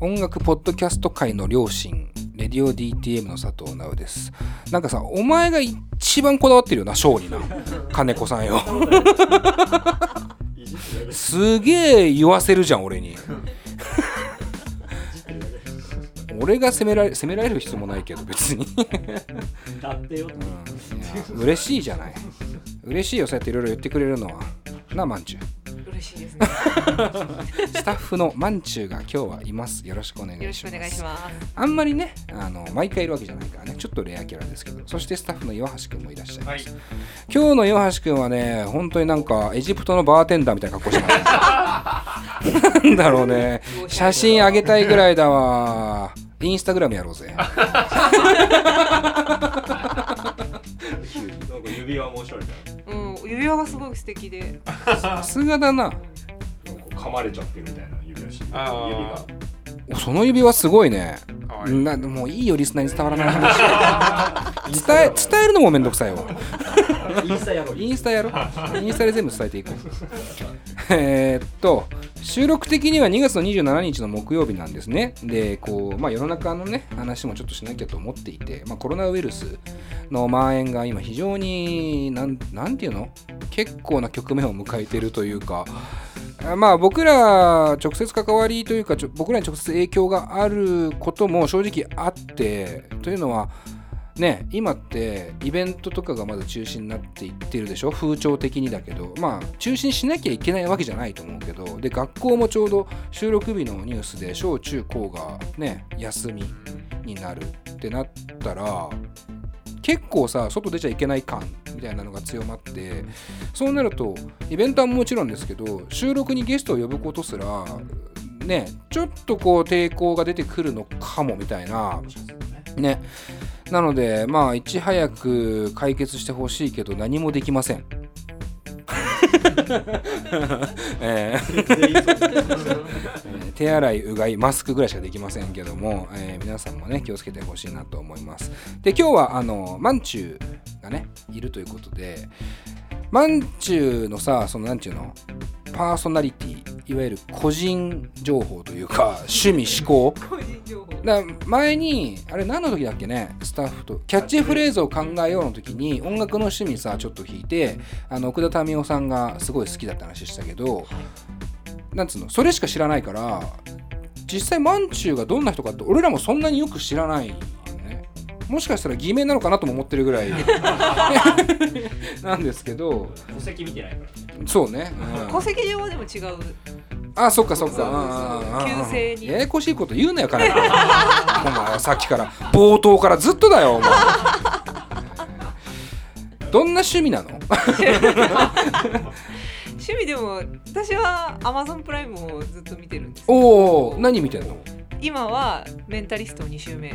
音楽ポッドキャスト界の両親レディオ DTM の佐藤直です。なんかさお前が一番こだわってるよなショーにな金子さんよ。すげえ言わせるじゃん俺に。俺が責められ責められる必要もないけど別に、だってよ。うん、嬉しいじゃない。嬉しいよそうやっていろいろ言ってくれるのは。なまんちゅう嬉しいですね。スタッフのまんちゅうが今日はいます。よろしくお願いします。よろしくお願いします。あんまりねあの毎回いるわけじゃないからねちょっとレアキャラですけどそしてスタッフの岩橋くんもいらっしゃいます、今日の岩橋くんはね本当になんかエジプトのバーテンダーみたいな格好してます。なんだろうね。写真あげたいぐらいだわ。インスタグラムやろうぜ。なんか指輪もおしゃれだようん、指輪がすごい素敵で。さすがだな。噛まれちゃってるみたいな指輪し指が。おその指輪すごいね。なもういいよリスナーに伝わらない話。伝え伝えるのもめんどくさいわ。インスタやろう。インスタやろインスタで全部伝えていこう。えーっと収録的には2月の27日の木曜日なんですね。でこう、まあ、世の中のね話もちょっとしなきゃと思っていて、まあ、コロナウイルスの蔓延が今非常になんなんていうの？結構な局面を迎えてるというかまあ僕ら直接関わりというか僕らに直接影響があることも正直あってというのはね今ってイベントとかがまだ中止になっていってるでしょ？風潮的にだけど。まあ中止にしなきゃいけないわけじゃないと思うけど。で学校もちょうど収録日のニュースで小中高がね休みになるってなったら結構さ外出ちゃいけない感みたいなのが強まってそうなるとイベントはもちろんですけど収録にゲストを呼ぶことすらねちょっとこう抵抗が出てくるのかもみたいな。ねなのでまあいち早く解決してほしいけど何もできません。えー手洗いうがいマスクぐらいしかできませんけども、えー皆さんもね気をつけてほしいなと思います。で今日はあのまんちゅうがねいるということでまんちゅうのさそのなんちゅうのパーソナリティいわゆる個人情報というか趣味思考。だ前にあれ何の時だっけね？スタッフとキャッチフレーズを考えようの時に音楽の趣味さちょっと弾いてあの奥田民生さんがすごい好きだった話したけどなんつうの？それしか知らないから実際まんちゅうがどんな人かって俺らもそんなによく知らないよね。もしかしたら偽名なのかなとも思ってるぐらい。なんですけど。戸籍見てないから。そうね、うん。戸籍上はでも違う。あそっかそっか。そうそうそう。うんうんうんうん旧姓に。ややこしいこと言うなよ金子お前はさっきから冒頭からずっとだよお前。どんな趣味なの？趣味でも私は Amazon プライムをずっと見てるんです。おお何見てんの？今はメンタリスト2週目。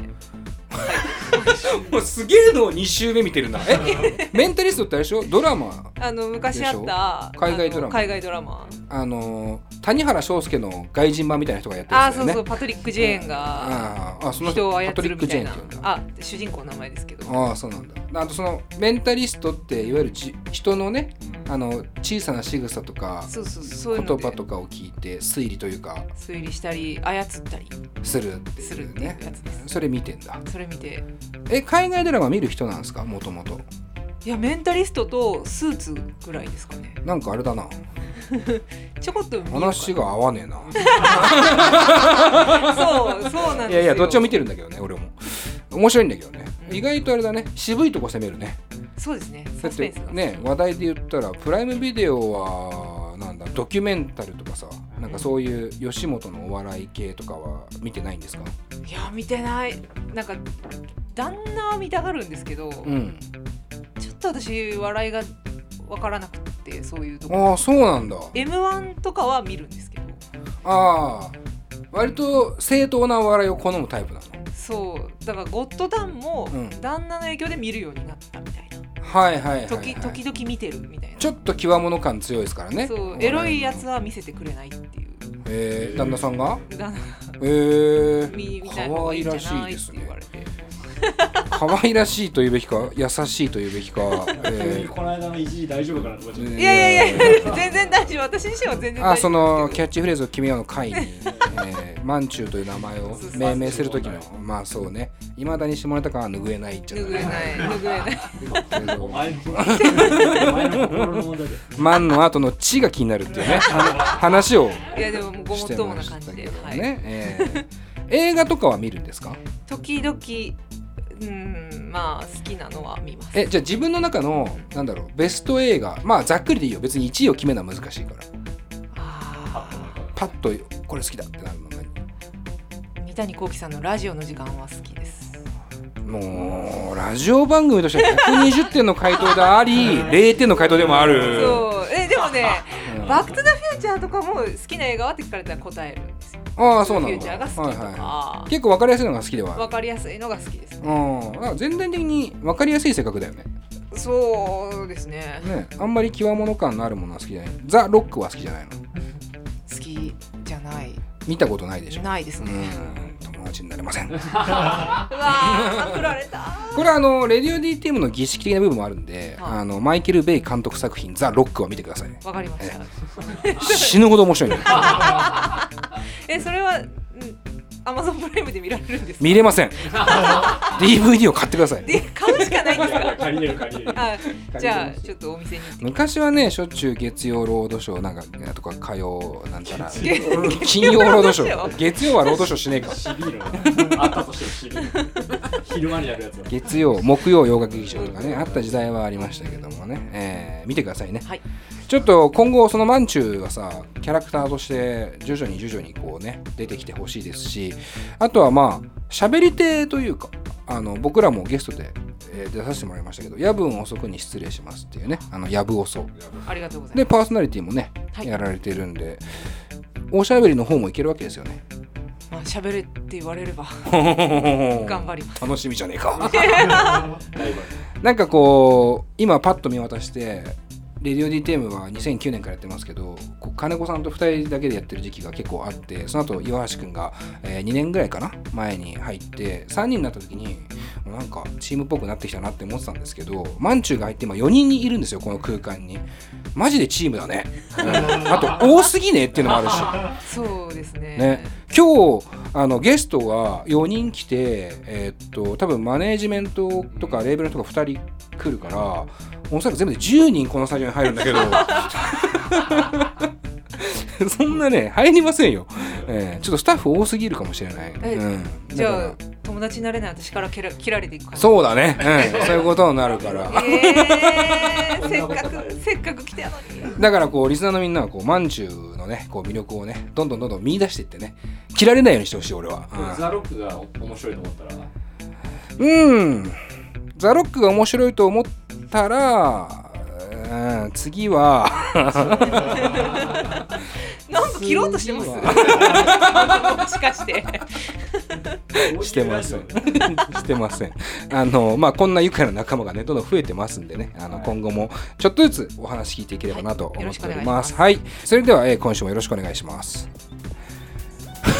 もうすげえの2週目見てるな。えメンタリストってあれでしょ？ドラマあの昔あった海外ドラマ。海外ドラマ。あの谷原章介の外人版みたいな人がやってるあ、やつだよね。そうそうパトリック・ジェーンがあーあその人を操パトリック・るみたいなジェーンって言うんだ。あ主人公の名前ですけど。ああそうなんだ。あとそのメンタリストっていわゆるじ人のねあの小さな仕草とかそうそうそう言葉とかを聞いて推理というか推理したり操ったり。するっていうね。やつです。それ見てんだ。それ見て。え海外ドラマ見る人なんですか？もともと。いやメンタリストとスーツぐらいですかね。なんかあれだな。ちょこっと話が合わねえな。そうそうなんですよ。いやいやどっちも見てるんだけどね俺も。面白いんだけどね。意外とあれだね。渋いとこ攻めるねそうですね。だってね話題で言ったらプライムビデオはなんだドキュメンタルとかさなんかそういう吉本のお笑い系とかは見てないんですか？いや見てない。なんか旦那は見たがるんですけど、うん。ちょっと私笑いが分からなくってそういうとこ。ああそうなんだ。m 1とかは見るんですけど。ああ割と正当なお笑いを好むタイプなの？そう。だからゴッドタンもうん。旦那の影響で見るようになっはいはいはい、はい、時時々見てるみたいな。ちょっと極物感強いですからね。そうエロいやつは見せてくれないっていう。えー、旦那さんが？旦那。えー、見見可たい方がいいんじゃ愛らしいないってですね言われて可愛らしいと言うべきか優しいと言うべきか、えこの間の一時大丈夫かなと思っちゃっー、いやいやいや全然大丈夫。私自身は全然大丈夫。あそのキャッチフレーズを決めようの会にえー、マンチューという名前を命名する時のまあそうね。いまだに下ネタ感は拭えないっちゃ拭えない。拭えない。マンの後の血が気になるっていうね。は 話をいやでもごもっしてともましたな感じで、ね、えー。映画とかは見るんですか？時々うんまあ好きなのは見ます。えじゃあ自分の中のなんだろうベスト映画まあざっくりでいいよ。別に1位を決めるのは難しいから。あパッとこれ好きだってなるの三谷幸喜さんのラジオの時間は好きです。もうラジオ番組としては120点の回答であり 0点の回答でもある。そう。えでもねうん。バック・トゥ・ザ・フューチャーとかも好きな映画はって聞かれたら答えるああそうなんだ。フューチャーが好きとか、はいはい、結構分かりやすいのが好きではある。わかりやすいのが好きです。ねうん。だから全体的に分かりやすい性格だよね。そうですね。ね。あんまり極物感のあるものは好きじゃない。ザ・ロックは好きじゃないの？好きじゃない。見たことないでしょ。ないですね、うん友達になれません。うわー振られた。これはあのレディオ DTM の儀式的な部分もあるんで、はい。あのマイケル・ベイ監督作品「ザ・ロック」を見てください。わかりました。死ぬほど面白いんで えそれはアマゾンプライムで見られるんですか？見れません。DVD を買ってください。で買うしかないんですか？借りれる借りれる。あじゃあちょっとお店に行って。き昔はねしょっちゅう月曜ロードショーなんかとか火曜なんたら金曜ロードショー。月曜はロードショーしねえかシビールあったとしてもシビール昼間にやるやつ。だ月曜木曜洋楽劇場とかねあった時代はありましたけどもね、えー見てくださいね。はいちょっと今後そのマンチューがさキャラクターとして徐々に徐々にこうね出てきてほしいですしあとはまあ喋り手というかあの僕らもゲストで、えー出させてもらいましたけど夜分遅くに失礼しますっていうねあのやぶ遅ありがとうございでパーソナリティもね、はい。やられてるんでおしゃべりの方もいけるわけですよね。ますまあ喋れって言われれば頑頑張ります。楽しみじゃねえか。なんかこう今パッと見渡してレディオ DTM は2009年からやってますけど金子さんと2人だけでやってる時期が結構あってその後岩橋君が、え2年ぐらいかな前に入って3人になった時になんかチームっぽくなってきたなって思ってたんですけどマンチューが入って今4人いるんですよこの空間に。マジでチームだね、う んあと多すぎねっていうのもあるし。そうですね。ね、今日あのゲストが4人来て、えーっと多分マネージメントとかレーベルの人が2人来るからおそらく全部で10人このスタジオに入るんだけど そんなね入りませんよ、えーちょっとスタッフ多すぎるかもしれない、えうん、じゃあ友達になれない私から切ら切られていく感らじそうだね、うん、そういうことになるから。えー、せっかくせっかく来たのに。だからこうリスナーのみんなはこうマンチューのねこう魅力をねどんどんどんどん見出していってね切られないようにしてほしい俺は、うん。ザ・ロックが面白いと思ったら？うん。ザ・ロックが面白いと思ったら、うん、次は、切ろうとしてます？もしかしてしてません。してません。あの、まあ、こんな愉快な仲間がね、どんどん増えてますんでね、あの、今後もちょっとずつお話聞いていければなと思っております。はい。それでは、えー今週もよろしくお願いします。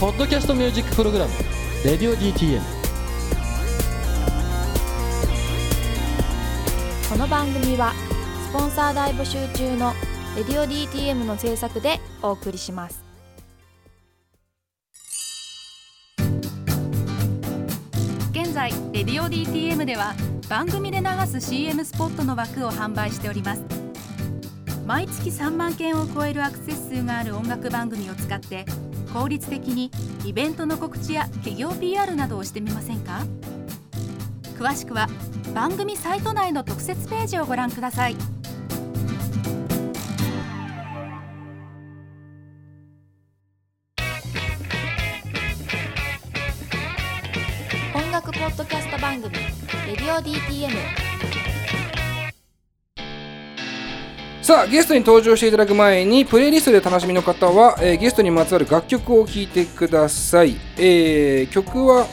ポッドキャストミュージックプログラム「レディオ DTM」の番組はスポンサー大募集中の「レディオ DTM」の制作でお送りします。現在「レディオ DTM」では番組で流す CM スポットの枠を販売しております。毎月3万件を超えるアクセス数がある音楽番組を使って効率的にイベントの告知や企業 PR などをしてみませんか？詳しくは番組サイト内の特設ページをご覧ください。音楽ポッドキャスト番組「レディオ DTM」さあゲストに登場していただく前にプレイリストで楽しみの方は、えーゲストにまつわる楽曲を聴いてください、えー曲は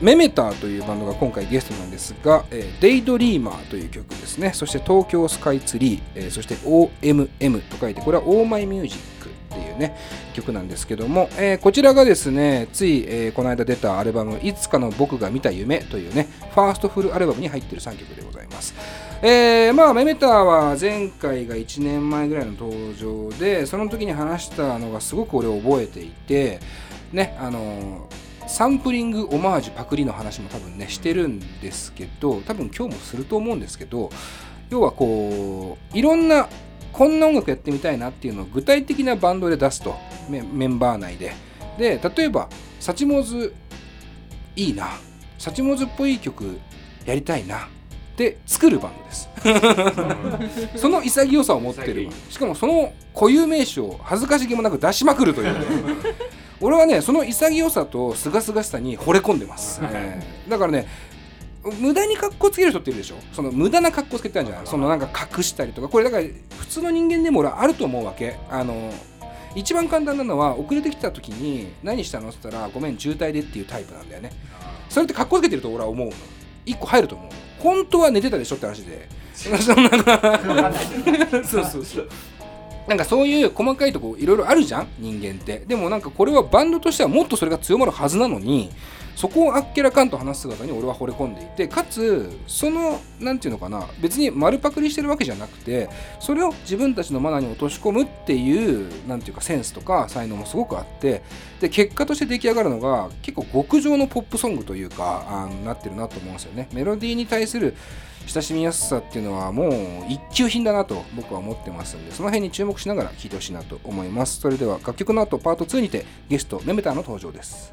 メメターというバンドが今回ゲストなんですが、えーデイドリーマーという曲ですね。そして東京スカイツリー、えーそして OMM と書いてこれはオーマイミュージックっていうね曲なんですけども、えーこちらがですねつい、えーこの間出たアルバム「いつかの僕が見た夢」というねファーストフルアルバムに入っている3曲でございます。えーまあメメターは前回が1年前ぐらいの登場でその時に話したのがすごく俺覚えていてねあのサンプリングオマージュパクリの話も多分ねしてるんですけど多分今日もすると思うんですけど要はこういろんなこんな音楽やってみたいなっていうのを具体的なバンドで出すとメメンバー内で。で例えばサチモズいいなサチモズっぽい曲やりたいなで作るバンドです。その潔さを持ってる。しかもその固有名詞を恥ずかしげもなく出しまくるという。ね俺はねその潔さと清々しさに惚れ込んでます、えーだからね無駄に格好つける人っているでしょ。その無駄な格好つけてたんじゃない。そのなんか隠したりとか。これだから普通の人間でも俺はあると思うわけ。あの一番簡単なのは遅れてきた時に何したのって言ったらごめん渋滞でっていうタイプなんだよね。それって格好つけてると俺は思うの。一個入ると思う本当は寝てたでしょって話で。そ うそうそうなんかそういう細かいとこいろいろあるじゃん？人間って。でもなんかこれはバンドとしてはもっとそれが強まるはずなのにそこをあっけらかんと話す姿に俺は惚れ込んでいてかつそのなんていうのかな？別に丸パクリしてるわけじゃなくてそれを自分たちのマナーに落とし込むっていうなんていうかセンスとか才能もすごくあってで結果として出来上がるのが結構極上のポップソングというかあなってるなと思うんですよね。メロディーに対する親しみやすさっていうのはもう一級品だなと僕は思ってますんでその辺に注目しながら聴いてほしいなと思います。それでは楽曲の後パート2にてゲストメメターの登場です。